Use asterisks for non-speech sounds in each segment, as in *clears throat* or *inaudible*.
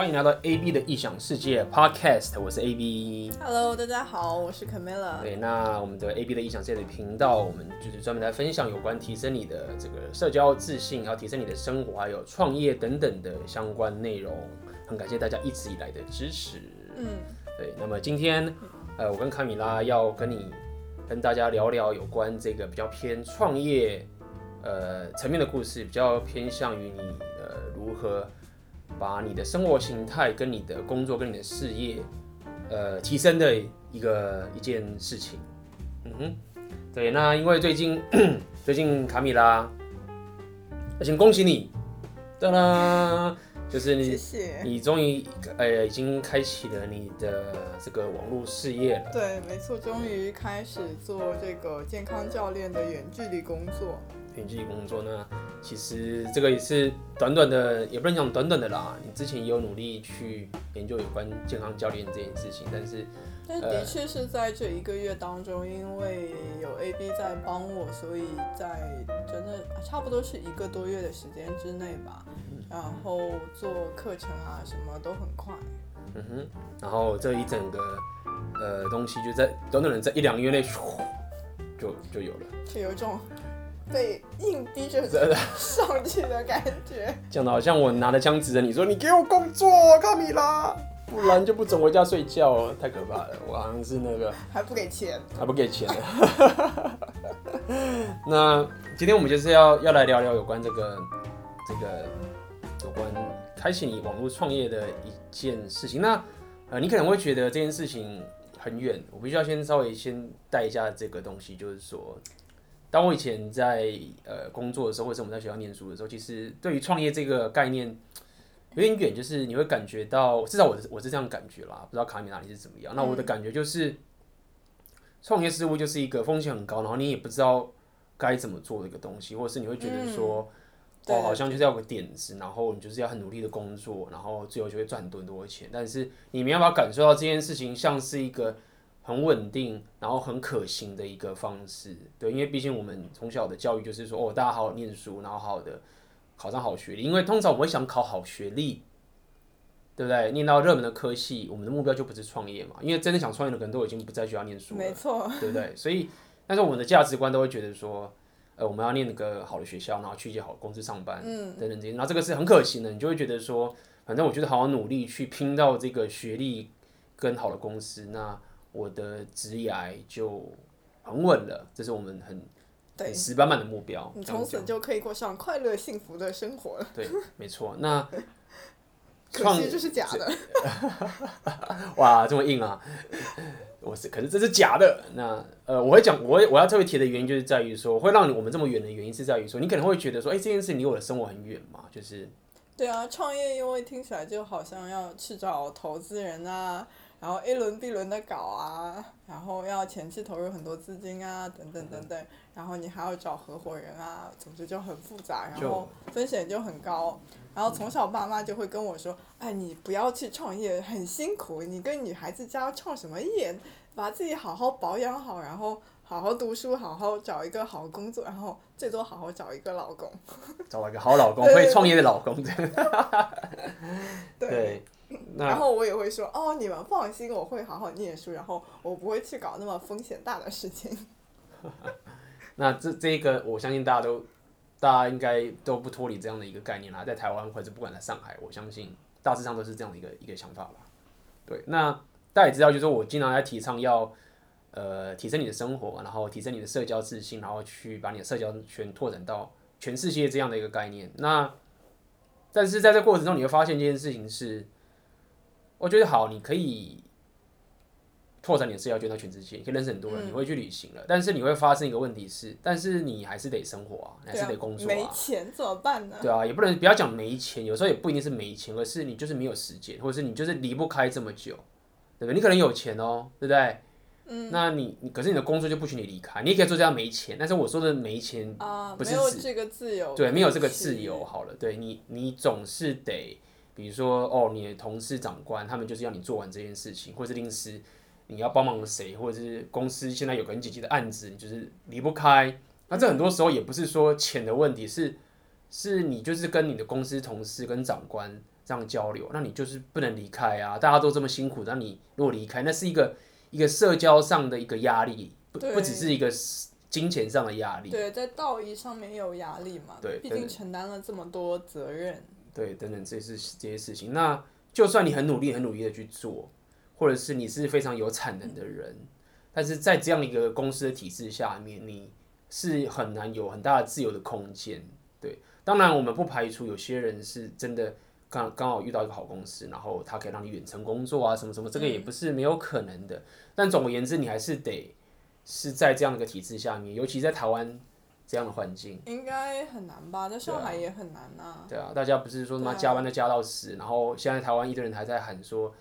欢迎来到 AB 的异想世界 Podcast，我是 AB。Hello，大家好，我是 Camilla。对，那我们的 AB 的异想世界的频道，我们就是专门来分享有关提升你的这个社交自信，还有提升你的生活，还有创业等等的相关内容。很感谢大家一直以来的支持。嗯，对。那么今天，呃，我跟卡米拉要跟你跟大家聊聊有关这个比较偏创业呃层面的故事，比较偏向于你呃如何。把你的生活形态跟你的工作跟你的事业，呃，提升的一个一件事情。嗯哼，对，那因为最近 *clears throat* 最近卡米拉，先恭喜你，当当，就是你，谢谢你终于呃已经开启了你的这个网络事业了。对，没错，终于开始做这个健康教练的远距离工作。远距离工作呢，其实这个也是短短的，也不能讲短短的啦。你之前也有努力去研究有关健康教练这件事情，但是，但的确是在这一个月当中，因为有 AB 在帮我，所以在真的差不多是一个多月的时间之内吧，然后做课程啊什么都很快。嗯哼，然后这一整个呃东西就在短短的在一两个月内，就就有了，就有一种。*laughs* 被硬逼着上去的感觉，讲的好像我拿着枪指着你说：“你给我工作，卡米拉，*laughs* 不然就不准回家睡觉。”太可怕了，我好像是那个还不给钱，还不给钱。*laughs* 那今天我们就是要要来聊聊有关这个这个有关开启你网络创业的一件事情。那呃，你可能会觉得这件事情很远，我必须要先稍微先带一下这个东西，就是说。当我以前在呃工作的时候，或者是我们在学校念书的时候，其实对于创业这个概念有点远，就是你会感觉到，至少我是我是这样感觉啦，不知道卡米哪里是怎么样。那我的感觉就是，创业似乎就是一个风险很高，然后你也不知道该怎么做的一个东西，或者是你会觉得说，哦，好像就是要个点子，然后你就是要很努力的工作，然后最后就会赚很多很多钱。但是你没办法感受到这件事情像是一个。很稳定，然后很可行的一个方式，对，因为毕竟我们从小的教育就是说，哦，大家好好念书，然后好好的考上好学历，因为通常我们会想考好学历，对不对？念到热门的科系，我们的目标就不是创业嘛，因为真的想创业的可能都已经不在学校念书了，没错，对不对？所以，但是我们的价值观都会觉得说，呃，我们要念那个好的学校，然后去一些好的公司上班，嗯，等等这些，然后这个是很可行的，你就会觉得说，反正我觉得好好努力去拼到这个学历跟好的公司，那。我的职业就很稳了，这是我们很对死板板的目标。你从此就可以过上快乐幸福的生活了。对，没错。那 *laughs* 可惜这是假的。*laughs* 哇，这么硬啊！*laughs* 我是，可是这是假的。那呃，我会讲，我我要特别提的原因就是在于说，会让你我们这么远的原因是在于说，你可能会觉得说，哎、欸，这件事离我的生活很远嘛，就是。对啊，创业因为听起来就好像要去找投资人啊。然后 A 轮 B 轮的搞啊，然后要前期投入很多资金啊，等等等等，然后你还要找合伙人啊，总之就很复杂，然后风险就很高。然后从小爸妈就会跟我说：“哎，你不要去创业，很辛苦。你跟女孩子家创什么业？把自己好好保养好，然后好好读书，好好找一个好工作，然后最多好好找一个老公。”找一个好老公，会创业的老公。*laughs* *laughs* 对。对 *laughs* 然后我也会说哦，你们放心，我会好好念书，然后我不会去搞那么风险大的事情。*laughs* 那这这一个，我相信大家都，大家应该都不脱离这样的一个概念啦，在台湾或者不管在上海，我相信大致上都是这样的一个一个想法吧。对，那大家也知道，就是说我经常在提倡要，呃，提升你的生活，然后提升你的社交自信，然后去把你的社交圈拓展到全世界这样的一个概念。那，但是在这过程中，你会发现这件事情是。我觉得好，你可以拓展你的社交圈到全世界，你可以认识很多人，嗯、你会去旅行了。但是你会发生一个问题是，但是你还是得生活啊，你还是得工作啊。没钱怎么办呢？对啊，也不能不要讲没钱，有时候也不一定是没钱，而是你就是没有时间，或者是你就是离不开这么久，对不对？你可能有钱哦，对不对？嗯。那你你可是你的工作就不许你离开，你也可以做这样没钱，但是我说的没钱啊，不是指没有这个自由，对，没有这个自由。好了，对你你总是得。比如说，哦，你的同事、长官，他们就是要你做完这件事情，或者是临时你要帮忙谁，或者是公司现在有个很紧急的案子，你就是离不开。那这很多时候也不是说钱的问题，是是你就是跟你的公司同事跟长官这样交流，那你就是不能离开啊！大家都这么辛苦，那你如果离开，那是一个一个社交上的一个压力，不不只是一个金钱上的压力。对，在道义上面也有压力嘛。对，毕竟承担了这么多责任。对，等等，这是这些事情。那就算你很努力、很努力的去做，或者是你是非常有产能的人，嗯、但是在这样一个公司的体制下面，你是很难有很大的自由的空间。对，当然我们不排除有些人是真的。刚刚好遇到一个好公司，然后他可以让你远程工作啊，什么什么，这个也不是没有可能的。嗯、但总而言之，你还是得是在这样的一个体制下面，尤其在台湾这样的环境，应该很难吧？在上海也很难呐、啊。对啊，大家不是说什么加班都加到死，啊、然后现在台湾一堆人还在喊说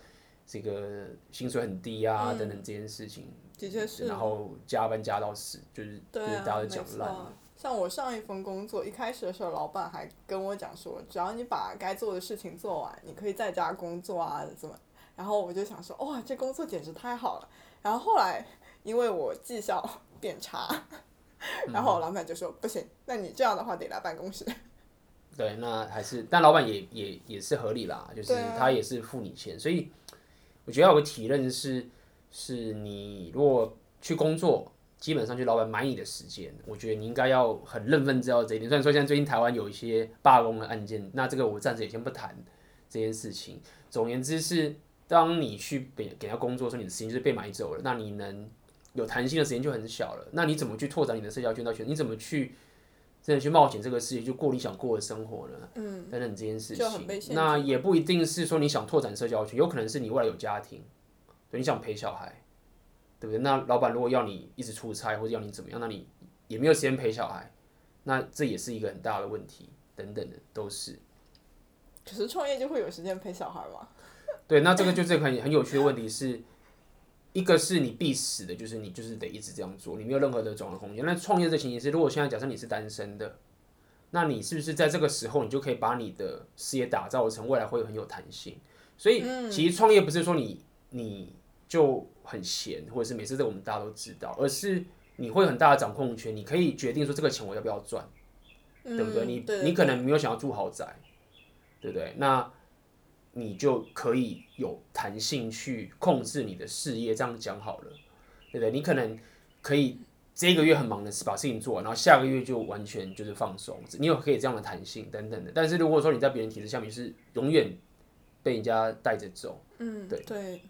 这个薪水很低啊、嗯、等等这件事情，的确是。然后加班加到死，就是、啊、就是大家都讲烂。像我上一份工作，一开始的时候，老板还跟我讲说，只要你把该做的事情做完，你可以在家工作啊，怎么？然后我就想说，哇，这工作简直太好了。然后后来，因为我绩效变差，然后老板就说，嗯、不行，那你这样的话得来办公室。*laughs* 对，那还是，但老板也也也是合理啦，就是他也是付你钱，啊、所以我觉得有个体认是，是你如果去工作。基本上就老板买你的时间，我觉得你应该要很认份知道这一点。虽然说现在最近台湾有一些罢工的案件，那这个我暂时也先不谈这件事情。总而言之是，当你去给给他工作的时候，你的时间就是被买走了，那你能有弹性的时间就很小了。那你怎么去拓展你的社交圈到圈？你怎么去真的去冒险这个事情，就过你想过的生活呢？嗯，等等这件事情，那也不一定是说你想拓展社交圈，有可能是你未来有家庭，对，你想陪小孩。对不对？那老板如果要你一直出差，或者要你怎么样，那你也没有时间陪小孩，那这也是一个很大的问题。等等的都是。可是创业就会有时间陪小孩吗？对，那这个就是很很有趣的问题，是一个是你必死的，就是你就是得一直这样做，你没有任何的转换空间。那创业的情形是，如果现在假设你是单身的，那你是不是在这个时候，你就可以把你的事业打造成未来会很有弹性？所以，其实创业不是说你你。就很闲，或者是每次这个我们大家都知道，而是你会很大的掌控权，你可以决定说这个钱我要不要赚，嗯、对不对？你你可能没有想要住豪宅，对不对？那你就可以有弹性去控制你的事业，这样讲好了，对不对？你可能可以这个月很忙的是把事情做完，然后下个月就完全就是放松，你有可以这样的弹性等等的。但是如果说你在别人体制下面是永远被人家带着走，嗯，对对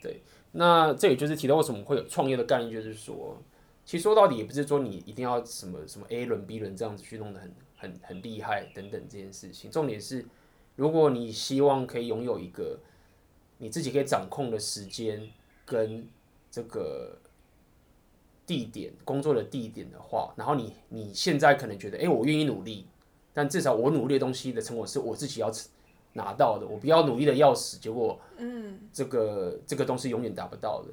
对。那这也就是提到为什么会有创业的概念，就是说，其实说到底也不是说你一定要什么什么 A 轮 B 轮这样子去弄得很很很厉害等等这件事情。重点是，如果你希望可以拥有一个你自己可以掌控的时间跟这个地点工作的地点的话，然后你你现在可能觉得，哎，我愿意努力，但至少我努力的东西的成果是我自己要。拿到的，我不要努力的要死，结果，嗯，这个这个东西永远达不到的。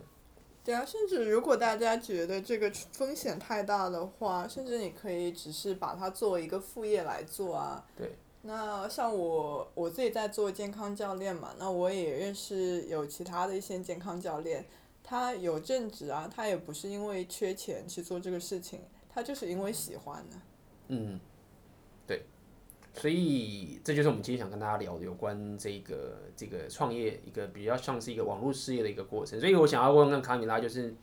对啊，甚至如果大家觉得这个风险太大的话，甚至你可以只是把它作为一个副业来做啊。对。那像我我自己在做健康教练嘛，那我也认识有其他的一些健康教练，他有正职啊，他也不是因为缺钱去做这个事情，他就是因为喜欢呢。嗯。对所以这就是我们今天想跟大家聊的有关这个这个创业一个比较像是一个网络事业的一个过程。所以我想要问问卡米拉，就是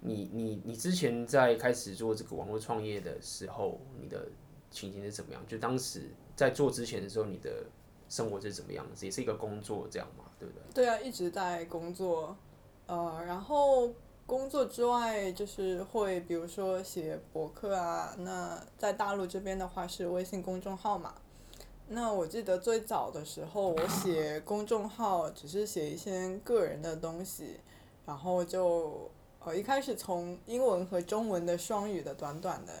你你你之前在开始做这个网络创业的时候，你的情形是怎么样？就当时在做之前的时候，你的生活是怎么样子？也是一个工作这样嘛，对不对？对啊，一直在工作，呃，然后。工作之外，就是会比如说写博客啊。那在大陆这边的话是微信公众号嘛。那我记得最早的时候，我写公众号只是写一些个人的东西，然后就呃一开始从英文和中文的双语的短短的，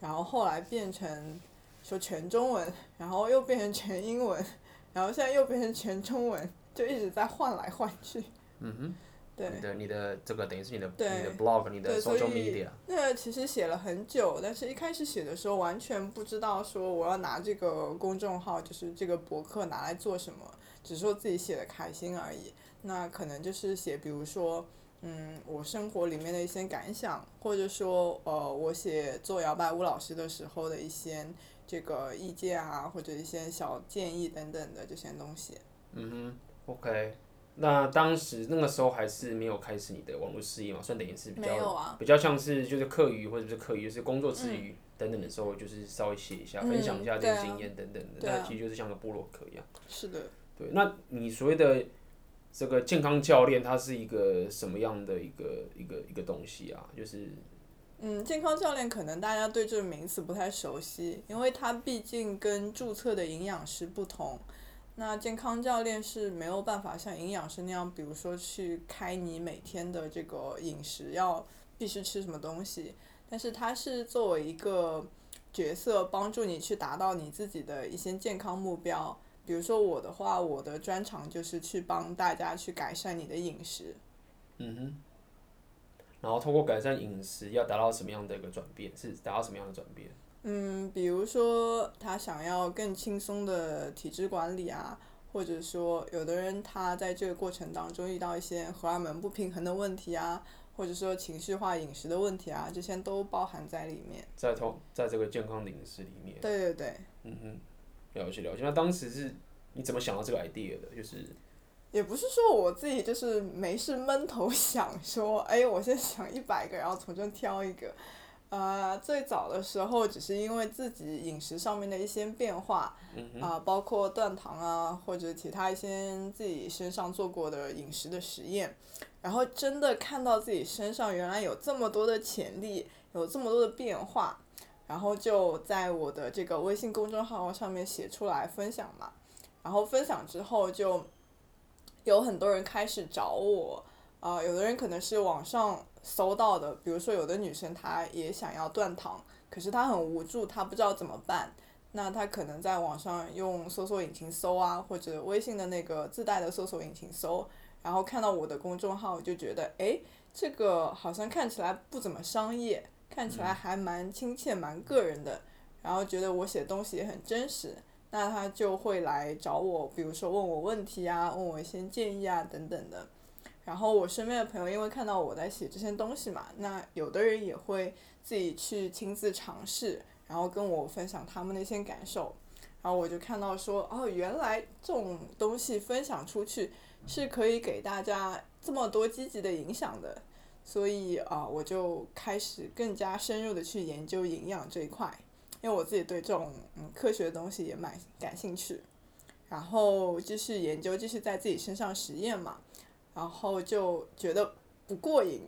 然后后来变成说全中文，然后又变成全英文，*laughs* 然后现在又变成全中文，就一直在换来换去。嗯哼。对你的你的这个等于是你的对你的 blog 你的 social media。那个其实写了很久，但是一开始写的时候完全不知道说我要拿这个公众号就是这个博客拿来做什么，只是说自己写的开心而已。那可能就是写，比如说，嗯，我生活里面的一些感想，或者说呃，我写做摇摆舞老师的时候的一些这个意见啊，或者一些小建议等等的这些东西。嗯哼，OK。那当时那个时候还是没有开始你的网络事业嘛，算等于是比较、啊、比较像是就是课余或者是课余，就是工作之余等等的时候，就是稍微写一下，嗯、分享一下这个经验等等的，那、其实就是像个部落客一样。是的。对，那你所谓的这个健康教练，它是一个什么样的一个一个一个东西啊？就是，嗯，健康教练可能大家对这个名词不太熟悉，因为它毕竟跟注册的营养师不同。那健康教练是没有办法像营养师那样，比如说去开你每天的这个饮食要必须吃什么东西，但是他是作为一个角色，帮助你去达到你自己的一些健康目标。比如说我的话，我的专长就是去帮大家去改善你的饮食。嗯哼。然后通过改善饮食，要达到什么样的一个转变？是达到什么样的转变？嗯，比如说他想要更轻松的体质管理啊，或者说有的人他在这个过程当中遇到一些荷尔蒙不平衡的问题啊，或者说情绪化饮食的问题啊，这些都包含在里面。在同在这个健康饮食里面。对对对。嗯哼，了解了解。那当时是你怎么想到这个 idea 的？就是。也不是说我自己就是没事闷头 *laughs* 想说，哎，我先想一百个，然后从中挑一个。呃，最早的时候只是因为自己饮食上面的一些变化，啊、包括断糖啊，或者其他一些自己身上做过的饮食的实验，然后真的看到自己身上原来有这么多的潜力，有这么多的变化，然后就在我的这个微信公众号上面写出来分享嘛，然后分享之后就有很多人开始找我，啊、呃，有的人可能是网上。搜到的，比如说有的女生她也想要断糖，可是她很无助，她不知道怎么办。那她可能在网上用搜索引擎搜啊，或者微信的那个自带的搜索引擎搜，然后看到我的公众号就觉得，诶，这个好像看起来不怎么商业，看起来还蛮亲切、蛮个人的，然后觉得我写东西也很真实，那他就会来找我，比如说问我问题啊，问我一些建议啊等等的。然后我身边的朋友因为看到我在写这些东西嘛，那有的人也会自己去亲自尝试，然后跟我分享他们的一些感受，然后我就看到说，哦，原来这种东西分享出去是可以给大家这么多积极的影响的，所以啊，我就开始更加深入的去研究营养这一块，因为我自己对这种嗯科学的东西也蛮感兴趣，然后继续研究，继续在自己身上实验嘛。然后就觉得不过瘾，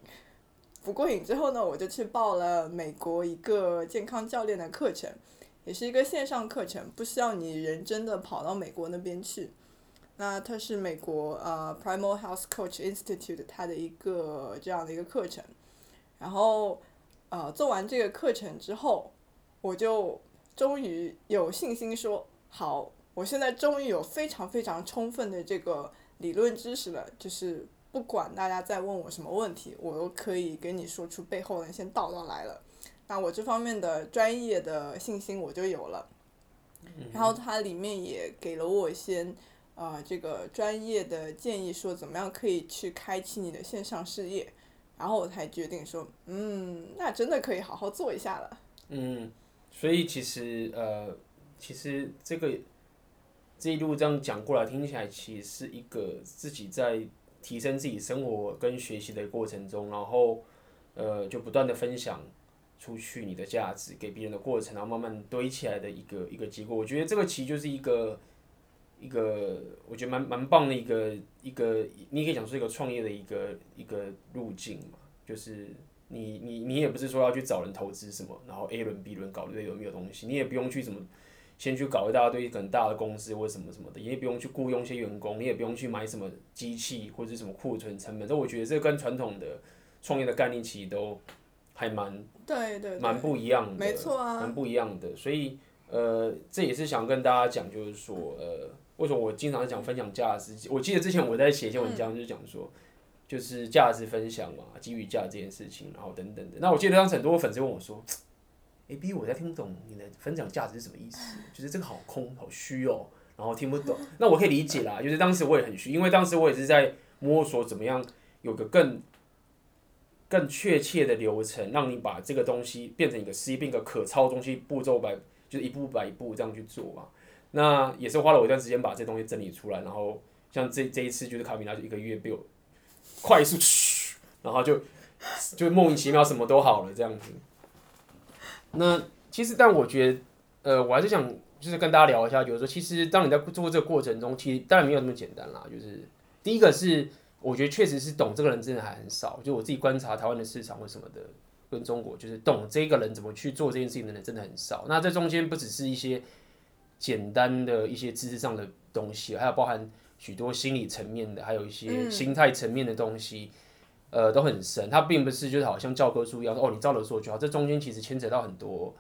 不过瘾之后呢，我就去报了美国一个健康教练的课程，也是一个线上课程，不需要你人真的跑到美国那边去。那它是美国呃 Primal Health Coach Institute 它的一个这样的一个课程。然后呃做完这个课程之后，我就终于有信心说，好，我现在终于有非常非常充分的这个。理论知识了，就是不管大家在问我什么问题，我都可以给你说出背后的那些道道来了。那我这方面的专业的信心我就有了。然后它里面也给了我一些，呃，这个专业的建议，说怎么样可以去开启你的线上事业。然后我才决定说，嗯，那真的可以好好做一下了。嗯，所以其实呃，其实这个。这一路这样讲过来，听起来其实是一个自己在提升自己生活跟学习的过程中，然后呃就不断的分享出去你的价值给别人的过程，然后慢慢堆起来的一个一个结果。我觉得这个其实就是一个一个我觉得蛮蛮棒的一个一个，你可以讲说一个创业的一个一个路径嘛，就是你你你也不是说要去找人投资什么，然后 A 轮 B 轮搞一堆有没有东西，你也不用去什么。先去搞一大堆很大的公司或者什么什么的，你也不用去雇佣一些员工，你也不用去买什么机器或者什么库存成本。但我觉得这跟传统的创业的概念其实都还蛮对对蛮不一样的，没错啊，蛮不一样的。所以呃，这也是想跟大家讲，就是说呃，为什么我经常讲分享价值？我记得之前我在写一些文章，就是讲说，就是价值分享嘛，给予价这件事情，然后等等的。那我记得当时很多粉丝问我说。A B，我在听不懂你的分享价值是什么意思？就是这个好空好虚哦，然后听不懂。那我可以理解啦，就是当时我也很虚，因为当时我也是在摸索怎么样有个更更确切的流程，让你把这个东西变成一个 C，变一个可操作东西，步骤摆就是一步摆一步这样去做嘛。那也是花了我一段时间把这东西整理出来，然后像这这一次就是卡米拉就一个月被我快速，*laughs* 然后就就莫名其妙什么都好了这样子。那其实，但我觉得，呃，我还是想就是跟大家聊一下，就是说，其实当你在做这个过程中，其实当然没有那么简单啦。就是第一个是，我觉得确实是懂这个人真的还很少。就我自己观察台湾的市场或什么的，跟中国，就是懂这个人怎么去做这件事情的人真的很少。那这中间不只是一些简单的一些知识上的东西，还有包含许多心理层面的，还有一些心态层面的东西。嗯呃，都很深，它并不是就是好像教科书一样说哦，你照着做就好。这中间其实牵扯到很多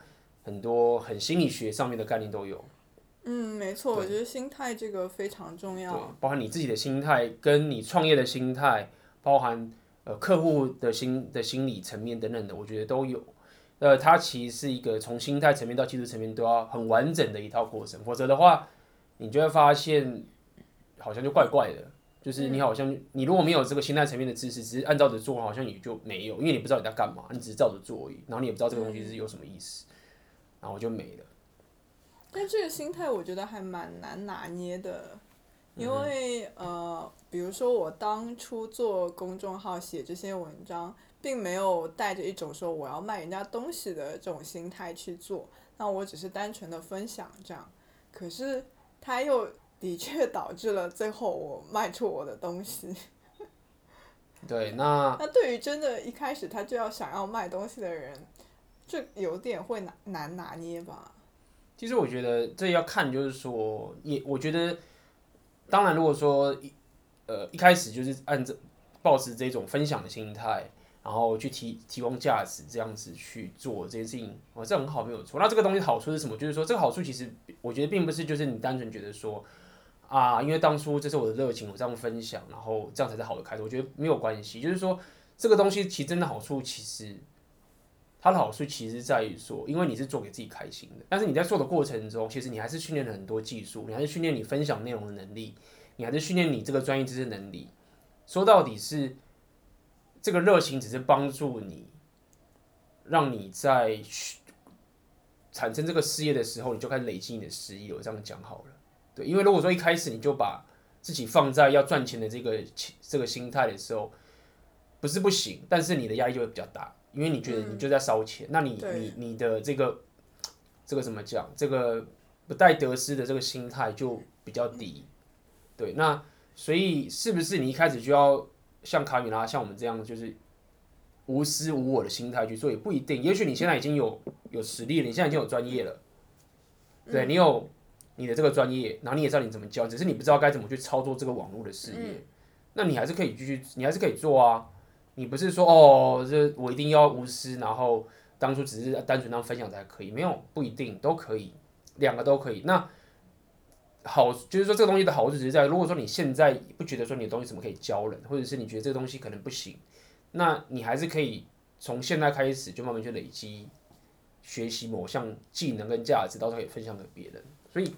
很多很心理学上面的概念都有。嗯，没错，我觉得心态这个非常重要。对，包含你自己的心态，跟你创业的心态，包含呃客户的心的心理层面等等的，我觉得都有。呃，它其实是一个从心态层面到技术层面都要很完整的一套过程，否则的话，你就会发现好像就怪怪的。就是你好像你如果没有这个心态层面的知识，只是按照着做，好像也就没有，因为你不知道你在干嘛，你只是照着做而已，然后你也不知道这个东西是有什么意思，然后就没了。但这个心态我觉得还蛮难拿捏的，因为呃，比如说我当初做公众号写这些文章，并没有带着一种说我要卖人家东西的这种心态去做，那我只是单纯的分享这样，可是他又。的确导致了最后我卖出我的东西。*laughs* 对，那那对于真的一开始他就要想要卖东西的人，这有点会难难拿捏吧。其实我觉得这要看，就是说，也我觉得，当然如果说一呃一开始就是按照抱持这种分享的心态，然后去提提供价值这样子去做这件事情，哦，这很好，没有错。那这个东西好处是什么？就是说这个好处其实我觉得并不是就是你单纯觉得说。啊，因为当初这是我的热情，我这样分享，然后这样才是好的开始。我觉得没有关系，就是说这个东西其实真的好处，其实它的好处其实在于说，因为你是做给自己开心的，但是你在做的过程中，其实你还是训练了很多技术，你还是训练你分享内容的能力，你还是训练你这个专业知识能力。说到底是这个热情只是帮助你，让你在产生这个事业的时候，你就开始累积你的事业。我这样讲好了。对，因为如果说一开始你就把自己放在要赚钱的这个这个心态的时候，不是不行，但是你的压力就会比较大，因为你觉得你就在烧钱，嗯、那你你你的这个这个怎么讲？这个不带得失的这个心态就比较低。对，那所以是不是你一开始就要像卡米拉像我们这样，就是无私无我的心态去做？也不一定，也许你现在已经有有实力了，你现在已经有专业了，对你有。你的这个专业，然后你也知道你怎么教，只是你不知道该怎么去操作这个网络的事业，嗯、那你还是可以继续，你还是可以做啊。你不是说哦，这我一定要无私，然后当初只是单纯当分享才可以，没有，不一定都可以，两个都可以。那好，就是说这个东西的好处只是在，如果说你现在不觉得说你的东西怎么可以教人，或者是你觉得这个东西可能不行，那你还是可以从现在开始就慢慢去累积学习某项技能跟价值，到时候可以分享给别人。所以，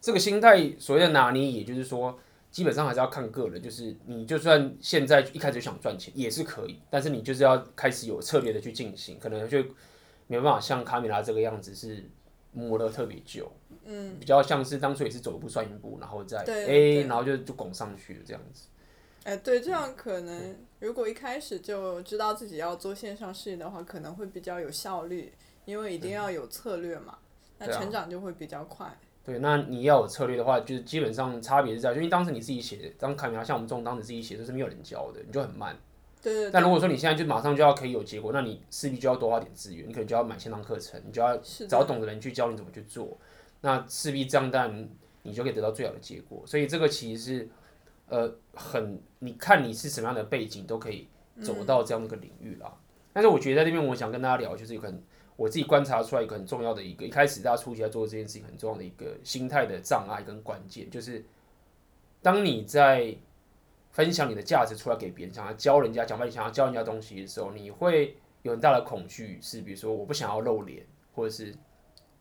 这个心态所谓的拿捏，也就是说，基本上还是要看个人。就是你就算现在一开始想赚钱也是可以，但是你就是要开始有策略的去进行，可能就没办法像卡米拉这个样子是磨得特别久，嗯，比较像是当初也是走一步算一步，然后再哎，然后就就拱上去这样子。哎，对，这样可能如果一开始就知道自己要做线上事业的话，可能会比较有效率，因为一定要有策略嘛。那成长就会比较快。对，那你要有策略的话，就是基本上差别是在，就因为当时你自己写，当卡米拉像我们这种当时自己写，都是没有人教的，你就很慢。对，对对。但如果说你现在就马上就要可以有结果，那你势必就要多花点资源，你可能就要买线上课程，你就要找懂的人去教你怎么去做。那势必这样，但你就可以得到最好的结果。所以这个其实是，呃，很，你看你是什么样的背景，都可以走到这样的一个领域啦。嗯、但是我觉得在这边，我想跟大家聊，就是有可能。我自己观察出来一个很重要的一个，一开始大家初期在做这件事情很重要的一个心态的障碍跟关键，就是当你在分享你的价值出来给别人，想要教人家，讲白你想要教人家东西的时候，你会有很大的恐惧，是比如说我不想要露脸，或者是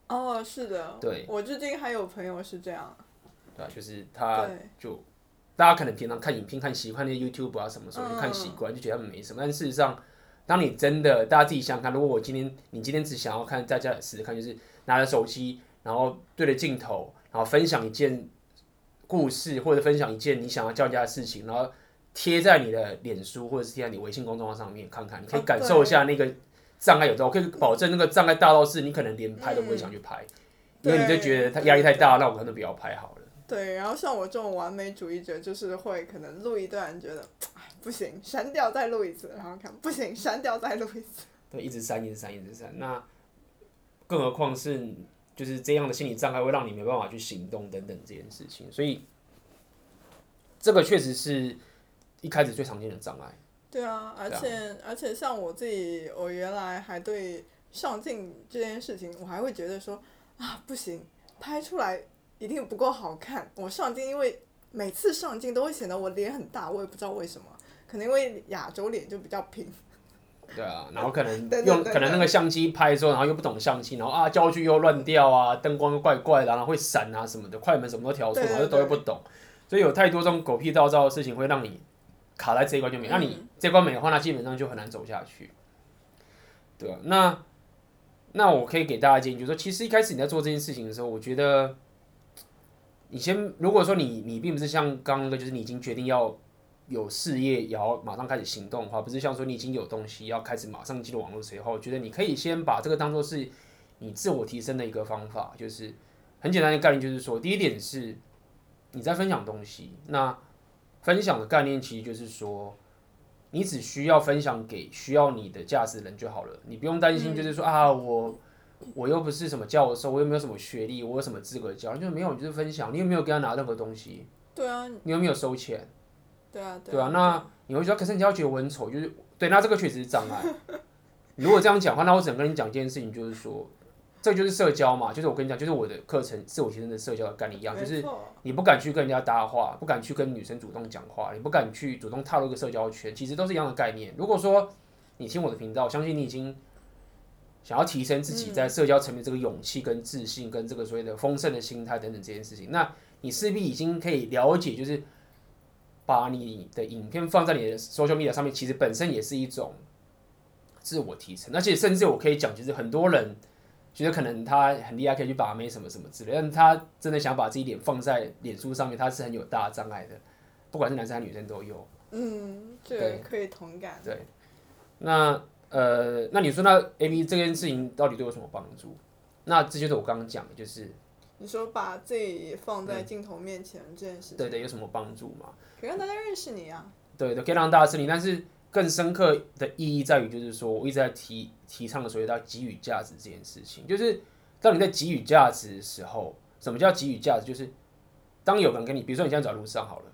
哦，是的，对，我最近还有朋友是这样，对，就是他就大家可能平常看影片看习惯那些 YouTube 啊什么时候就看习惯，就觉得他们没什么，但事实上。当你真的，大家自己想想看，如果我今天，你今天只想要看，大家试试看，就是拿着手机，然后对着镜头，然后分享一件故事，或者分享一件你想要教人家的事情，然后贴在你的脸书或者是贴在你微信公众号上面看看，你可以感受一下那个障碍有多少。我可以保证那个障碍大到是你可能连拍都不会想去拍，嗯、因为你就觉得他压力太大，那我可能不要拍好了。对，然后像我这种完美主义者，就是会可能录一段，觉得哎不行，删掉再录一次，然后看不行，删掉再录一次。对，一直删，一直删，一直删。那更何况是就是这样的心理障碍，会让你没办法去行动等等这件事情。所以这个确实是一开始最常见的障碍。对啊，而且、啊、而且像我自己，我原来还对上镜这件事情，我还会觉得说啊不行，拍出来。一定不够好看。我上镜，因为每次上镜都会显得我脸很大，我也不知道为什么，可能因为亚洲脸就比较平。对啊，然后可能 *laughs* 用可能那个相机拍的时候，然后又不懂相机，然后啊焦距又乱掉啊，灯光又怪怪的，然后会闪啊什么的，快门什么都调错，然后都又不懂，所以有太多这种狗屁倒灶的事情会让你卡在这一关就没，那、嗯、你这关没的话，那基本上就很难走下去。对啊，那那我可以给大家建议，就是说，其实一开始你在做这件事情的时候，我觉得。你先，如果说你你并不是像刚刚那个，就是你已经决定要有事业，也要马上开始行动的话，不是像说你已经有东西要开始马上进入网络时候，我觉得你可以先把这个当做是你自我提升的一个方法，就是很简单的概念，就是说，第一点是你在分享东西，那分享的概念其实就是说，你只需要分享给需要你的价值人就好了，你不用担心，就是说啊我。我又不是什么教授，我又没有什么学历，我有什么资格教？就是没有，你就是分享。你有没有给他拿任何东西？对啊。你有没有收钱？对啊，对啊。那你会说，可是你要觉得我很丑，就是对，那这个确实是障碍。*laughs* 如果这样讲的话，那我只能跟你讲一件事情，就是说，这就是社交嘛，就是我跟你讲，就是我的课程是我学生的社交的概念一样，就是你不敢去跟人家搭话，不敢去跟女生主动讲话，你不敢去主动踏入一个社交圈，其实都是一样的概念。如果说你听我的频道，我相信你已经。想要提升自己在社交层面这个勇气跟自信跟这个所谓的丰盛的心态等等这件事情，那你势必已经可以了解，就是把你的影片放在你的 social media 上面，其实本身也是一种自我提升。而且甚至我可以讲，就是很多人觉得可能他很厉害，可以去把妹什么什么之类，但他真的想把自己脸放在脸书上面，他是很有大障碍的，不管是男生还是女生都有。嗯，这个可以同感。对，那。呃，那你说那 A B 这件事情到底对我有什么帮助？那这就是我刚刚讲的，就是你说把自己放在镜头面前这件事情，对对，有什么帮助吗？可以让大家认识你啊。对对，可以让大家认识你，但是更深刻的意义在于，就是说我一直在提提倡的所谓到给予价值这件事情，就是当你在给予价值的时候，什么叫给予价值？就是当有人跟你，比如说你现在走在路上好了，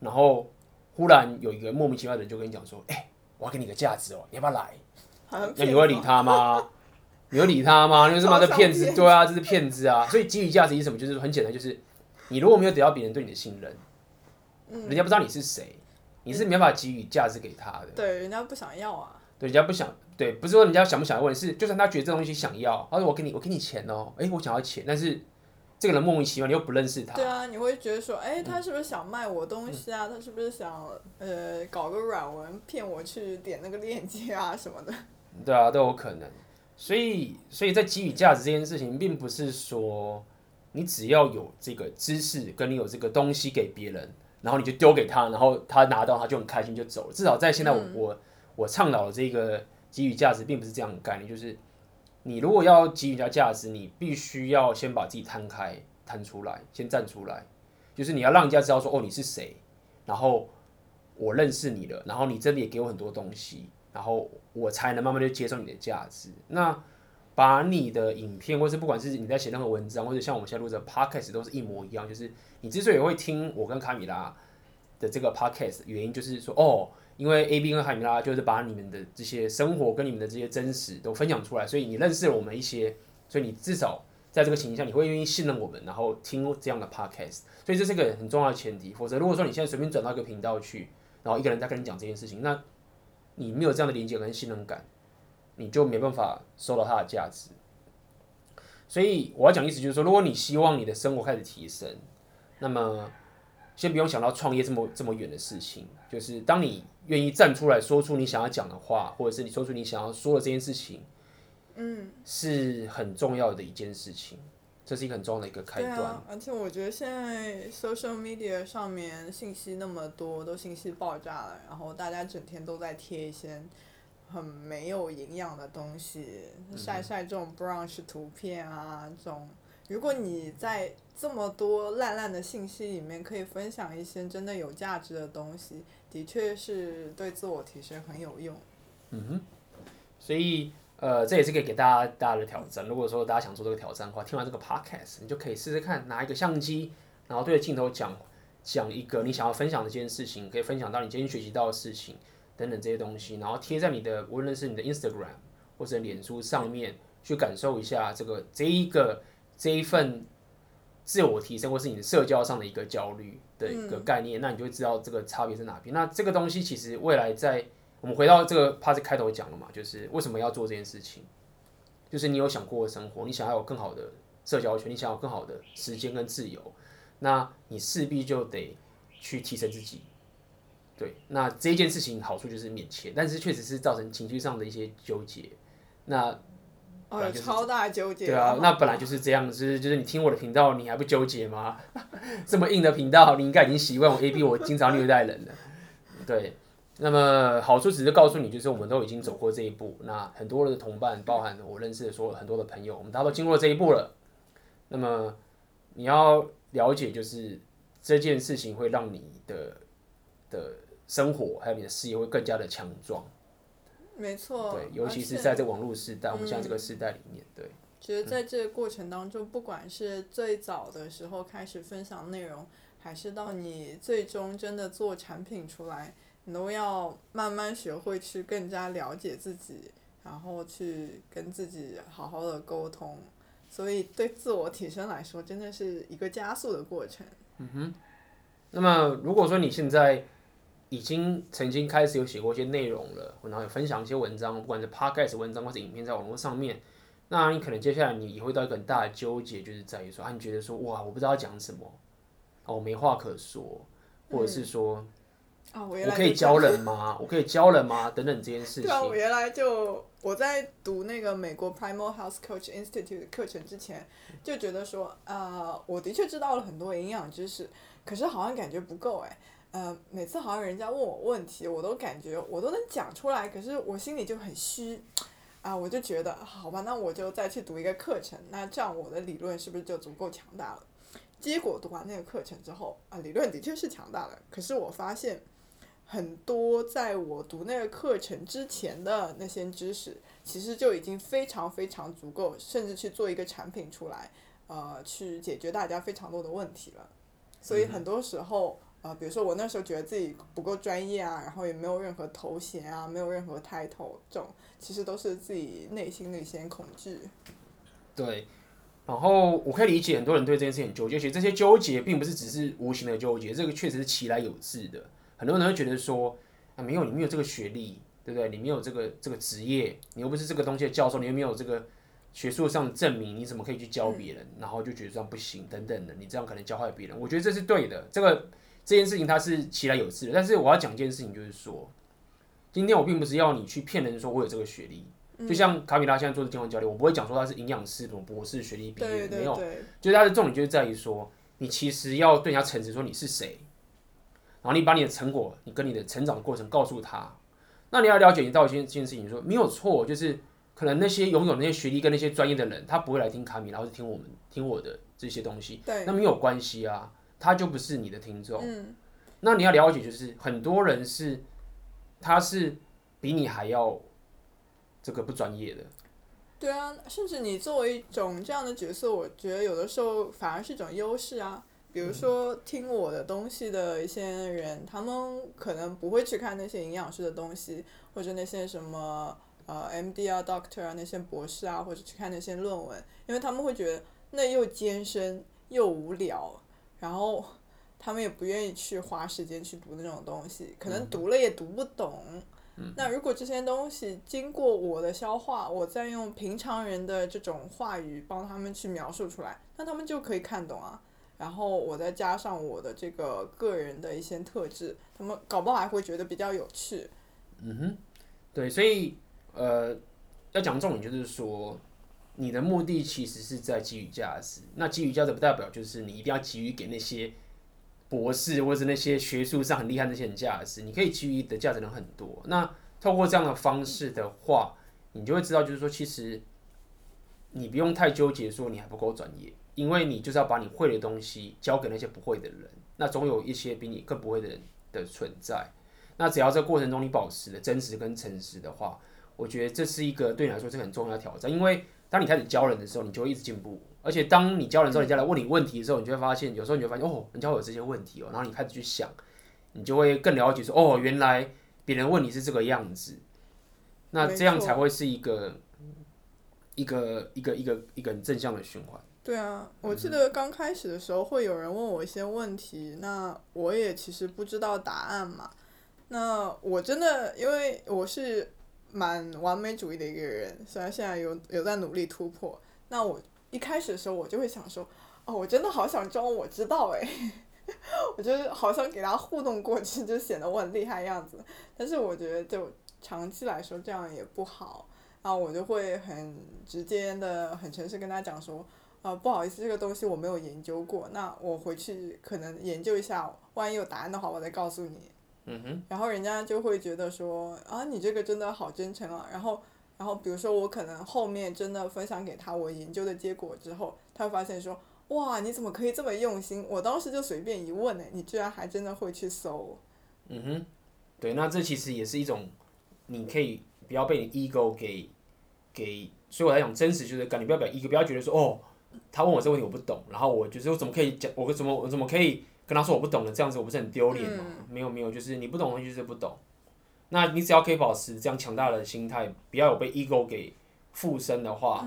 然后忽然有一个莫名其妙的人就跟你讲说，哎、欸。我要给你个价值哦，你要不要来？那你会理他吗？你会理他吗？你为什么？这骗子，对啊，这是骗子啊！所以给予价值是什么？就是很简单，就是你如果没有得到别人对你的信任，人家不知道你是谁，你是没办法给予价值给他的。对，人家不想要啊。对，人家不想，对，不是说人家想不想要问，是就算他觉得这东西想要，他说我给你，我给你钱哦，哎，我想要钱，但是。这个人莫名其妙，你又不认识他。对啊，你会觉得说，哎，他是不是想卖我东西啊？嗯、他是不是想呃搞个软文骗我去点那个链接啊什么的？对啊，都有可能。所以，所以在给予价值这件事情，并不是说你只要有这个知识，跟你有这个东西给别人，然后你就丢给他，然后他拿到他就很开心就走了。至少在现在我，我倡导的这个给予价值，并不是这样的概念，就是。你如果要给予人家价值，你必须要先把自己摊开、摊出来，先站出来，就是你要让人家知道说，哦，你是谁，然后我认识你了，然后你这里也给我很多东西，然后我才能慢慢就接受你的价值。那把你的影片，或是不管是你在写任何文章，或者像我们现在录的 podcast 都是一模一样，就是你之所以会听我跟卡米拉的这个 podcast，原因就是说，哦。因为 A B 跟海米拉就是把你们的这些生活跟你们的这些真实都分享出来，所以你认识了我们一些，所以你至少在这个情形下，你会愿意信任我们，然后听这样的 podcast，所以这是一个很重要的前提。否则，如果说你现在随便转到一个频道去，然后一个人在跟你讲这件事情，那你没有这样的连接跟信任感，你就没办法收到它的价值。所以我要讲意思就是说，如果你希望你的生活开始提升，那么先不用想到创业这么这么远的事情，就是当你。愿意站出来说出你想要讲的话，或者是你说出你想要说的这件事情，嗯，是很重要的一件事情，这这是一个很重要的一个开端。啊、而且我觉得现在 social media 上面信息那么多，都信息爆炸了，然后大家整天都在贴一些很没有营养的东西，晒晒这种 brunch 图片啊，这种。如果你在这么多烂烂的信息里面可以分享一些真的有价值的东西，的确是对自我提升很有用。嗯，所以呃，这也是可以给大家大家的挑战。如果说大家想做这个挑战的话，听完这个 podcast，你就可以试试看拿一个相机，然后对着镜头讲讲一个你想要分享的这件事情，可以分享到你今天学习到的事情等等这些东西，然后贴在你的无论是你的 Instagram 或者脸书上面，去感受一下这个这一个。这一份自我提升，或是你的社交上的一个焦虑的一个概念，那你就会知道这个差别在哪边。那这个东西其实未来在我们回到这个 part 开头讲了嘛，就是为什么要做这件事情，就是你有想过的生活，你想要有更好的社交圈，你想要更好的时间跟自由，那你势必就得去提升自己。对，那这件事情好处就是免钱，但是确实是造成情绪上的一些纠结。那哦，超大纠结。对啊，那本来就是这样子，就是就是你听我的频道，你还不纠结吗？*laughs* 这么硬的频道，你应该已经习惯我 A B，我经常虐待人了。对，那么好处只是告诉你，就是我们都已经走过这一步。那很多的同伴，包含我认识的所有很多的朋友，我们大家都经过这一步了。那么你要了解，就是这件事情会让你的的生活还有你的事业会更加的强壮。没错，对，尤其是在这网络时代，我们现在这个时代里面，对。觉得在这个过程当中，不管是最早的时候开始分享内容，还是到你最终真的做产品出来，你都要慢慢学会去更加了解自己，然后去跟自己好好的沟通。所以对自我提升来说，真的是一个加速的过程。嗯哼。那么如果说你现在，已经曾经开始有写过一些内容了，然后有分享一些文章，不管是 podcast 文章或者影片在网络上面，那你可能接下来你也会到一个很大的纠结，就是在于说啊，你觉得说哇，我不知道要讲什么，哦，我没话可说，或者是说，嗯、我可以教人吗？我可以教人吗？等等这件事情。*laughs* 对啊，我原来就我在读那个美国 Primal Health Coach Institute 的课程之前，就觉得说，呃，我的确知道了很多营养知识，可是好像感觉不够哎。呃，每次好像人家问我问题，我都感觉我都能讲出来，可是我心里就很虚，啊，我就觉得好吧，那我就再去读一个课程，那这样我的理论是不是就足够强大了？结果读完那个课程之后，啊，理论的确是强大了，可是我发现很多在我读那个课程之前的那些知识，其实就已经非常非常足够，甚至去做一个产品出来，呃，去解决大家非常多的问题了。所以很多时候。啊、呃，比如说我那时候觉得自己不够专业啊，然后也没有任何头衔啊，没有任何 title，这种其实都是自己内心的一些恐惧。对，然后我可以理解很多人对这件事情很纠结，其实这些纠结并不是只是无形的纠结，这个确实是其来有自的。很多人会觉得说，啊，没有，你没有这个学历，对不对？你没有这个这个职业，你又不是这个东西的教授，你又没有这个学术上的证明，你怎么可以去教别人？嗯、然后就觉得这样不行，等等的，你这样可能教坏别人。我觉得这是对的，这个。这件事情它是其来有自的，但是我要讲一件事情，就是说，今天我并不是要你去骗人说我有这个学历，就像卡米拉现在做的健康教练，我不会讲说他是营养师什么博士学历毕业，没有，就是他的重点就是在于说，你其实要对人家诚实，说你是谁，然后你把你的成果，你跟你的成长的过程告诉他，那你要了解你到底这件事情，说没有错，就是可能那些拥有那些学历跟那些专业的人，他不会来听卡米拉，或是听我们听我的这些东西，那没有关系啊。他就不是你的听众，嗯，那你要了解，就是很多人是，他是比你还要这个不专业的。对啊，甚至你作为一种这样的角色，我觉得有的时候反而是一种优势啊。比如说听我的东西的一些人，他们可能不会去看那些营养师的东西，或者那些什么呃 MD 啊、Doctor 啊那些博士啊，或者去看那些论文，因为他们会觉得那又艰深又无聊。然后他们也不愿意去花时间去读那种东西，可能读了也读不懂。嗯、那如果这些东西经过我的消化，我再用平常人的这种话语帮他们去描述出来，那他们就可以看懂啊。然后我再加上我的这个个人的一些特质，他们搞不好还会觉得比较有趣。嗯哼，对，所以呃，要讲重点就是说，你的目的其实是在给予价值。那给予价值不代表就是你一定要给予给那些博士或者那些学术上很厉害的那些人价值，你可以给予的价值能很多。那透过这样的方式的话，你就会知道，就是说其实你不用太纠结说你还不够专业，因为你就是要把你会的东西交给那些不会的人。那总有一些比你更不会的人的存在。那只要这过程中你保持了真实跟诚实的话，我觉得这是一个对你来说是很重要的挑战。因为当你开始教人的时候，你就会一直进步。而且当你教人之后，人家来问你问题的时候，你就会发现，有时候你就会发现哦，人家会有这些问题哦，然后你开始去想，你就会更了解说哦，原来别人问你是这个样子。那这样才会是一个一个一个一个一个正向的循环。对啊，我记得刚开始的时候会有人问我一些问题，那我也其实不知道答案嘛。那我真的因为我是蛮完美主义的一个人，虽然现在有有在努力突破。那我一开始的时候我就会想说，哦，我真的好想装我知道诶，*laughs* 我就是好像给他互动过去，就显得我很厉害样子。但是我觉得就长期来说这样也不好，然后我就会很直接的、很诚实跟他讲说。啊、不好意思，这个东西我没有研究过，那我回去可能研究一下，万一有答案的话，我再告诉你。嗯哼。然后人家就会觉得说，啊，你这个真的好真诚啊。然后，然后比如说我可能后面真的分享给他我研究的结果之后，他会发现说，哇，你怎么可以这么用心？我当时就随便一问呢，你居然还真的会去搜。嗯哼，对，那这其实也是一种，你可以不要被你 ego 给给，所以我来讲真实就是感，你不要表 ego 不要觉得说，哦。他问我这个问题我不懂，然后我就是我怎么可以讲，我怎么我怎么可以跟他说我不懂了，这样子我不是很丢脸吗？没有没有，就是你不懂的东西就是不懂。那你只要可以保持这样强大的心态，不要有被 ego 给附身的话，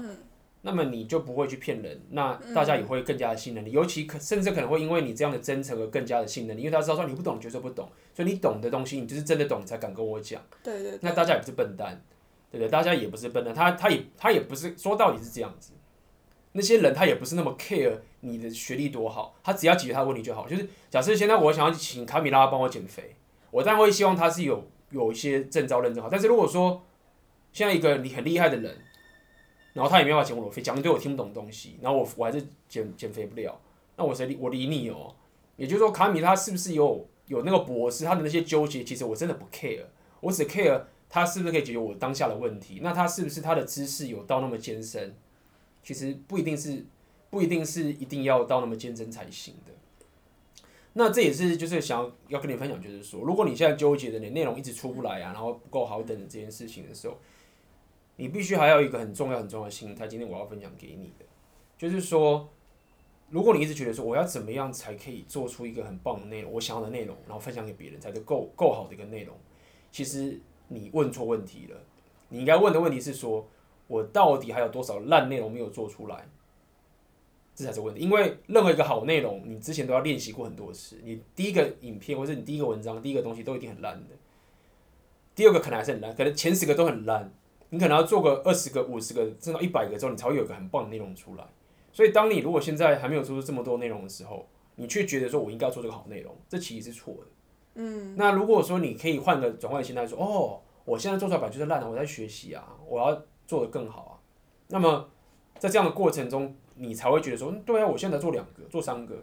那么你就不会去骗人，那大家也会更加的信任你，尤其可甚至可能会因为你这样的真诚而更加的信任你，因为他知道说你不懂就是不懂，所以你懂的东西你就是真的懂你才敢跟我讲。对对。那大家也不是笨蛋，对不对？大家也不是笨蛋，他他也他也不是说到底是这样子。那些人他也不是那么 care 你的学历多好，他只要解决他的问题就好。就是假设现在我想要请卡米拉帮我减肥，我当然会希望他是有有一些证照认证好。但是如果说现在一个你很厉害的人，然后他也没办法减我的肥，讲一堆我听不懂东西，然后我我还是减减肥不了，那我谁理我理你哦？也就是说卡米他是不是有有那个博士，他的那些纠结，其实我真的不 care，我只 care 他是不是可以解决我当下的问题。那他是不是他的知识有到那么艰深？其实不一定是，不一定是一定要到那么坚贞才行的。那这也是就是想要要跟你分享，就是说，如果你现在纠结的你内容一直出不来啊，然后不够好等等这件事情的时候，你必须还要一个很重要很重要的心态。今天我要分享给你的，就是说，如果你一直觉得说我要怎么样才可以做出一个很棒的内容，我想要的内容，然后分享给别人才是够够好的一个内容，其实你问错问题了。你应该问的问题是说。我到底还有多少烂内容没有做出来？这才是问题。因为任何一个好内容，你之前都要练习过很多次。你第一个影片，或者你第一个文章，第一个东西都一定很烂的。第二个可能还是很烂，可能前十个都很烂。你可能要做个二十个、五十个，甚至到一百个之后，你才会有一个很棒的内容出来。所以，当你如果现在还没有做出这么多内容的时候，你却觉得说我应该要做这个好内容，这其实是错的。嗯。那如果说你可以换个转换心态，说哦，我现在做出来版就是烂的，我在学习啊，我要。做得更好啊，那么在这样的过程中，你才会觉得说，对啊，我现在做两个，做三个，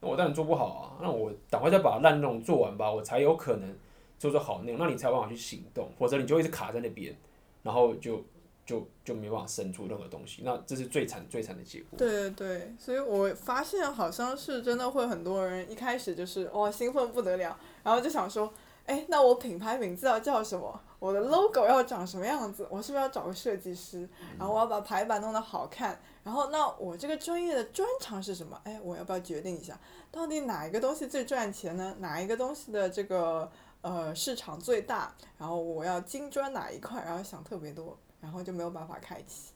那我当然做不好啊，那我赶快再把烂内容做完吧，我才有可能做出好内容，那你才有办法去行动，否则你就一直卡在那边，然后就就就没办法生出任何东西，那这是最惨最惨的结果。对对对，所以我发现好像是真的会很多人一开始就是哇兴奋不得了，然后就想说。哎，那我品牌名字要叫什么？我的 logo 要长什么样子？我是不是要找个设计师？然后我要把排版弄得好看。然后，那我这个专业的专长是什么？哎，我要不要决定一下，到底哪一个东西最赚钱呢？哪一个东西的这个呃市场最大？然后我要精专哪一块？然后想特别多，然后就没有办法开启。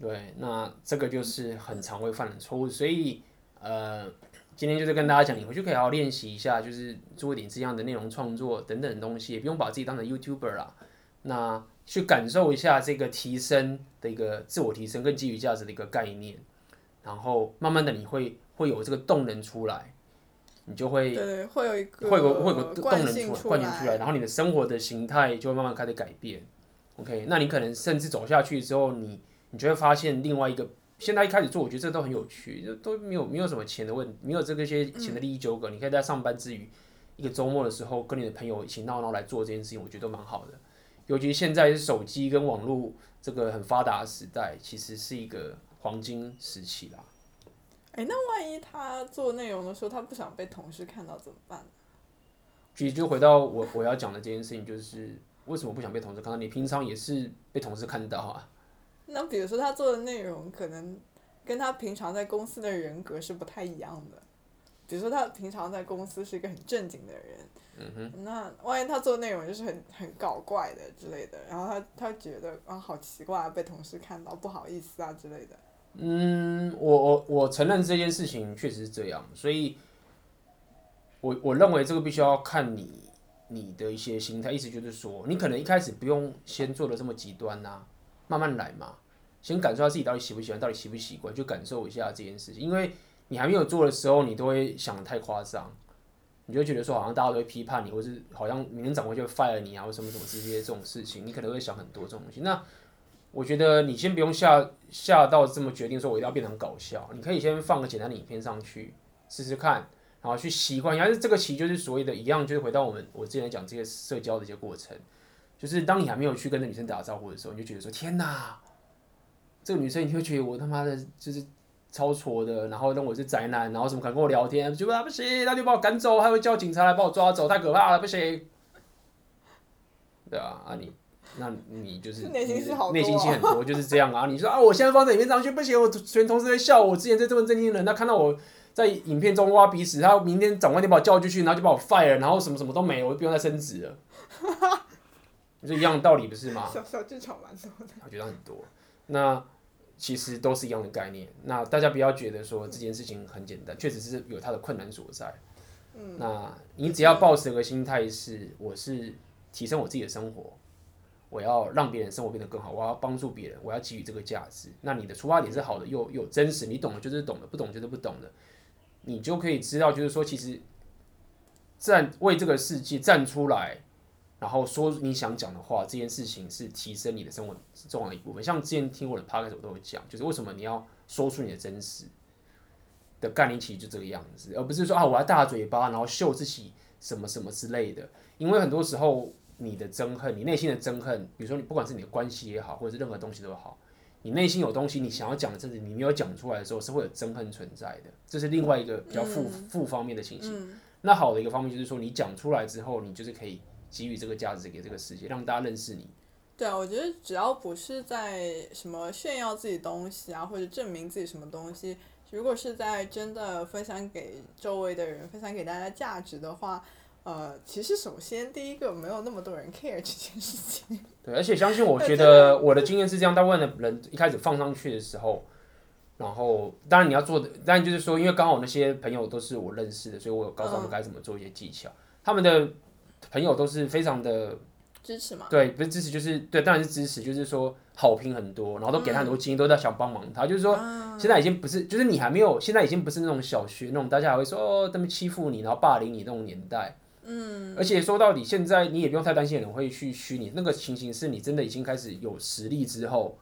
对，那这个就是很常会犯的错误，所以呃。今天就是跟大家讲，你回去可以好好练习一下，就是做一点这样的内容创作等等的东西，也不用把自己当成 YouTuber 啦。那去感受一下这个提升的一个自我提升跟基于价值的一个概念，然后慢慢的你会会有这个动能出来，你就会对会有一个会有会有个动能出来惯性出来，然后你的生活的形态就会慢慢开始改变。OK，那你可能甚至走下去之后，你。你就会发现另外一个。现在一开始做，我觉得这都很有趣，就都没有没有什么钱的问题，没有这个些钱的利益纠葛。你可以在上班之余，一个周末的时候，跟你的朋友一起闹闹来做这件事情，我觉得都蛮好的。尤其现在是手机跟网络这个很发达的时代，其实是一个黄金时期啦。哎、欸，那万一他做内容的时候，他不想被同事看到怎么办？其实就回到我我要讲的这件事情，就是为什么不想被同事看到？你平常也是被同事看到啊。那比如说他做的内容可能跟他平常在公司的人格是不太一样的，比如说他平常在公司是一个很正经的人，那万一他做的内容就是很很搞怪的之类的，然后他他觉得啊好奇怪啊，被同事看到不好意思啊之类的。嗯，我我我承认这件事情确实是这样，所以我我认为这个必须要看你你的一些心态，意思就是说你可能一开始不用先做的这么极端呐、啊。慢慢来嘛，先感受下自己到底喜不喜欢，到底习不习惯，就感受一下这件事情。因为你还没有做的时候，你都会想得太夸张，你就觉得说好像大家都会批判你，或是好像明天长官就会 fire 你啊，或什么什么之类的这种事情，你可能会想很多这种东西。那我觉得你先不用下下到这么决定，说我一定要变成搞笑，你可以先放个简单的影片上去试试看，然后去习惯一下。还是这个其实就是所谓的一样，就是回到我们我之前讲这些社交的一些过程。就是当你还没有去跟那女生打招呼的时候，你就觉得说天哪，这个女生你会觉得我他妈的就是超挫的，然后认为我是宅男，然后什么敢跟我聊天，结果他不行，他就把我赶走，还会叫警察来把我抓走，太可怕了，不行。对啊，啊你，那你就是内心是好多，内心戏很多就是这样啊。你说啊，我现在放在影片上去不行，我全同事在笑我。之前在这么正经的人，他看到我在影片中挖鼻屎，他明天长官就把我叫进去，然后就把我 fire，然后什么什么都没，我就不用再升职了。就一样的道理不是吗？小小剧场蛮多的，我觉得很多。那其实都是一样的概念。那大家不要觉得说这件事情很简单，确实是有它的困难所在。嗯，那你只要抱持一个心态是，我是提升我自己的生活，我要让别人生活变得更好，我要帮助别人，我要给予这个价值。那你的出发点是好的，又又真实，你懂的就是懂的，不懂就是不懂的，你就可以知道，就是说，其实站为这个世界站出来。然后说你想讲的话，这件事情是提升你的生活重要的一部分。像之前听我的 podcast 我都会讲，就是为什么你要说出你的真实的概念，其实就这个样子，而不是说啊我要大嘴巴，然后秀自己什么什么之类的。因为很多时候你的憎恨，你内心的憎恨，比如说你不管是你的关系也好，或者是任何东西都好，你内心有东西你想要讲的，甚至你没有讲出来的时候，是会有憎恨存在的。这是另外一个比较负负方面的情形。那好的一个方面就是说，你讲出来之后，你就是可以。给予这个价值给这个世界，让大家认识你。对啊，我觉得只要不是在什么炫耀自己东西啊，或者证明自己什么东西，如果是在真的分享给周围的人，分享给大家价值的话，呃，其实首先第一个没有那么多人 care 这件事情。对，而且相信我觉得 *laughs* 我的经验是这样，大部分的人一开始放上去的时候，然后当然你要做的，当然就是说，因为刚好那些朋友都是我认识的，所以我有告诉他们该怎么做一些技巧，嗯、他们的。朋友都是非常的支持嘛？对，不是支持，就是对，当然是支持，就是说好评很多，然后都给他很多建议，都在想帮忙他。嗯、就是说，现在已经不是，就是你还没有，现在已经不是那种小学那种大家还会说哦，他们欺负你，然后霸凌你那种年代。嗯。而且说到底，现在你也不用太担心有人会去虚拟，那个情形是你真的已经开始有实力之后。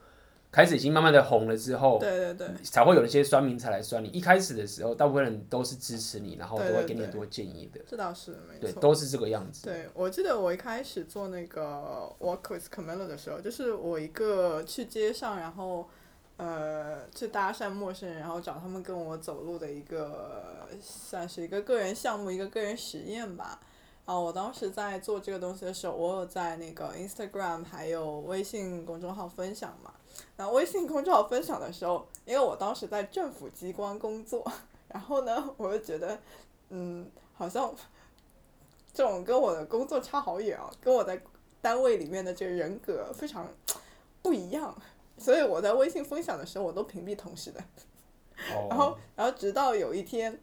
开始已经慢慢的红了之后，对对对，才会有一些酸民才来酸你。一开始的时候，大部分人都是支持你，然后都会给你很多建议的。这倒是没错。对，都是这个样子。对，我记得我一开始做那个 Walk with Camilla 的时候，就是我一个去街上，然后呃去搭讪陌生人，然后找他们跟我走路的一个，算是一个个人项目，一个个人实验吧。啊，我当时在做这个东西的时候，我有在那个 Instagram 还有微信公众号分享嘛。然后微信公众号分享的时候，因为我当时在政府机关工作，然后呢，我就觉得，嗯，好像这种跟我的工作差好远啊，跟我在单位里面的这个人格非常不一样，所以我在微信分享的时候，我都屏蔽同事的。Oh. 然后，然后直到有一天，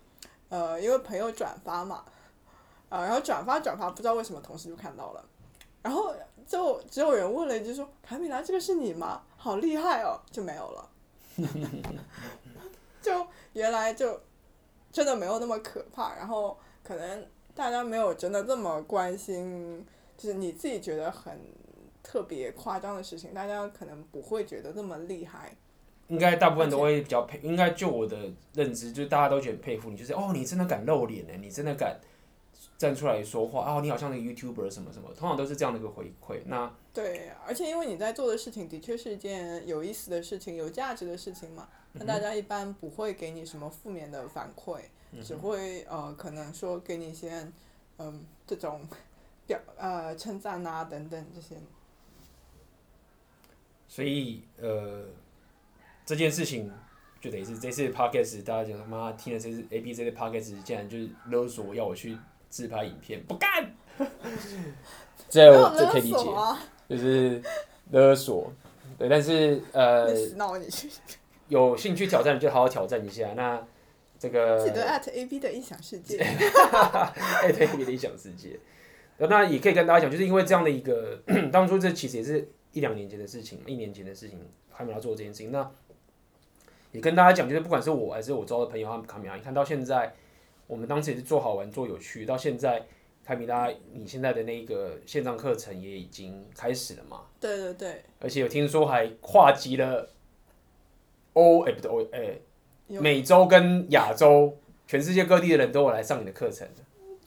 呃，因为朋友转发嘛，啊、呃，然后转发转发，不知道为什么同事就看到了，然后。就只有人问了一句说：“卡米拉，这个是你吗？好厉害哦！”就没有了。*laughs* 就原来就真的没有那么可怕，然后可能大家没有真的这么关心，就是你自己觉得很特别夸张的事情，大家可能不会觉得那么厉害。应该大部分都会比较佩，应该就我的认知，就是大家都觉得很佩服你，就是哦，你真的敢露脸呢，你真的敢站出来说话，哦，你好像那个 YouTuber 什么什么，通常都是这样的一个回馈。那对，而且因为你在做的事情的确是一件有意思的事情、有价值的事情嘛，那大家一般不会给你什么负面的反馈，嗯、只会呃可能说给你一些嗯、呃、这种表呃称赞啊等等这些。所以呃。这件事情就等于是这次 podcast 大家讲他妈听了这次 A B C 的 podcast 竟然就是勒索我要我去自拍影片，不干。*laughs* 这我这可以理解，就是勒索。对，但是呃，*laughs* 有兴趣挑战就好好挑战一下。那这个记得 at A B 的异想世界。艾特 A B 的异想世界。*laughs* 那也可以跟大家讲，就是因为这样的一个当初这其实也是一两年前的事情，一年前的事情，还没有做这件事情。那也跟大家讲，就是不管是我还是我周的朋友，他们卡米拉，你看到现在，我们当时也是做好玩、做有趣，到现在，凯米拉，你现在的那个线上课程也已经开始了嘛？对对对。而且有听说还跨级了欧，哎不对，欧哎，美洲跟亚洲，全世界各地的人都有来上你的课程。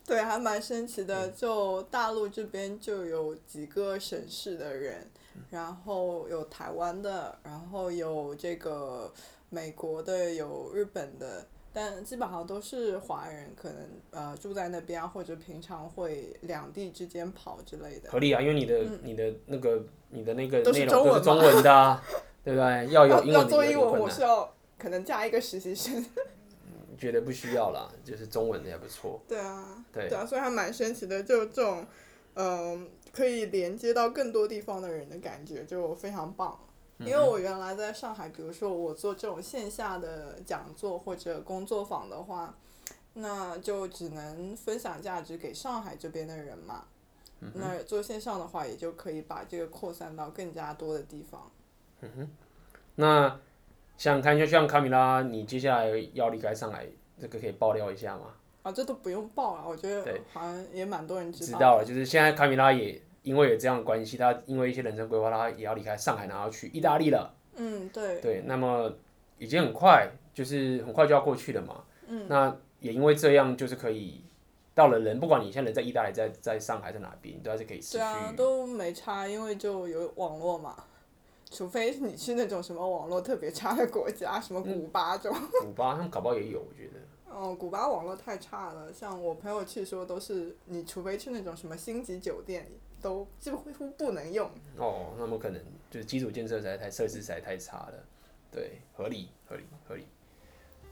对，还蛮神奇的。就大陆这边就有几个省市的人，然后有台湾的，然后有这个。美国的有日本的，但基本上都是华人，可能呃住在那边或者平常会两地之间跑之类的。合理啊，因为你的、嗯、你的那个你的那个内容都是中文的、啊，*laughs* 对不对？要有英文要，要做英文，我是要可能加一个实习生。*laughs* 觉得不需要啦，就是中文的也不错。对啊，对，对啊，所以还蛮神奇的，就这种嗯、呃、可以连接到更多地方的人的感觉，就非常棒。因为我原来在上海，比如说我做这种线下的讲座或者工作坊的话，那就只能分享价值给上海这边的人嘛。那做线上的话，也就可以把这个扩散到更加多的地方。嗯哼。那想看就像卡米拉，你接下来要离开上海，这个可以爆料一下吗？啊，这都不用爆了，我觉得好像也蛮多人知道。知道了，就是现在卡米拉也。因为有这样的关系，他因为一些人生规划，他也要离开上海，然后去意大利了。嗯，对。对，那么已经很快，就是很快就要过去了嘛。嗯。那也因为这样，就是可以到了人，不管你现在人在意大利，在在上海，在哪边，都还是可以持续。对啊，都没差，因为就有网络嘛。除非你去那种什么网络特别差的国家，什么古巴这种。嗯、古巴他们搞不好也有，我觉得。哦，古巴网络太差了，像我朋友去说，都是你除非去那种什么星级酒店里。都几乎不能用。哦，那么可能就是基础建设实在太设施实在太差了，对，合理合理合理。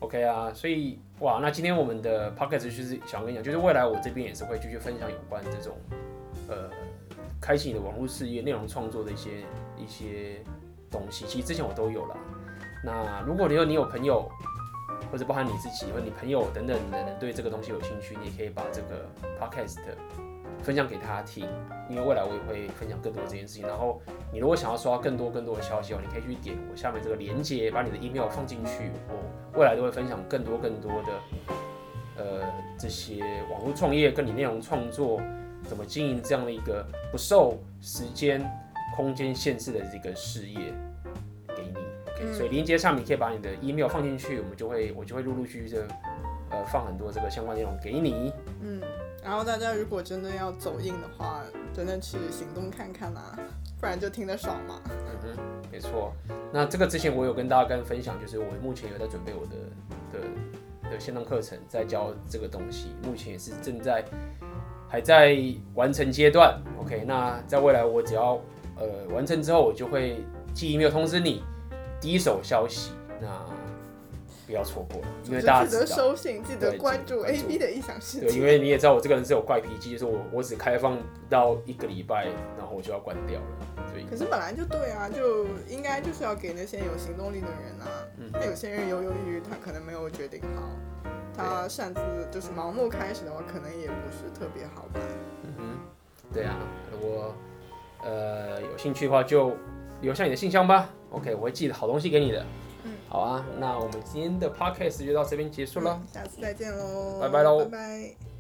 OK 啊，所以哇，那今天我们的 Podcast 就是想跟你讲，就是未来我这边也是会继续分享有关这种呃开启你的网络事业、内容创作的一些一些东西。其实之前我都有了。那如果你有你有朋友，或者包含你自己或者你朋友等等的人对这个东西有兴趣，你也可以把这个 Podcast。分享给他听，因为未来我也会分享更多这件事情。然后你如果想要收到更多更多的消息哦，你可以去点我下面这个链接，把你的 email 放进去。我未来都会分享更多更多的呃这些网络创业跟你内容创作怎么经营这样的一个不受时间空间限制的这个事业给你。OK，所以链接上面你可以把你的 email 放进去，我们就会我就会陆陆续续的呃放很多这个相关内容给你。嗯。然后大家如果真的要走硬的话，真的去行动看看啊，不然就听得爽嘛。嗯哼，没错。那这个之前我有跟大家跟分享，就是我目前有在准备我的的的线上课程，在教这个东西，目前也是正在还在完成阶段。OK，那在未来我只要呃完成之后，我就会寄 email 通知你第一手消息。那。不要错过了，因为大家记得收信，记得关注 AB 的异想世界。对，因为你也知道我这个人是有怪脾气，就是我我只开放到一个礼拜，然后我就要关掉了。所以，可是本来就对啊，就应该就是要给那些有行动力的人啊。嗯。那有些人犹犹豫豫，他可能没有决定好，他擅自就是盲目开始的话，可能也不是特别好吧。嗯哼，对啊，如果呃有兴趣的话，就留下你的信箱吧。OK，我会寄好东西给你的。好啊，那我们今天的 podcast 就到这边结束了，下次再见喽，拜拜喽，拜拜。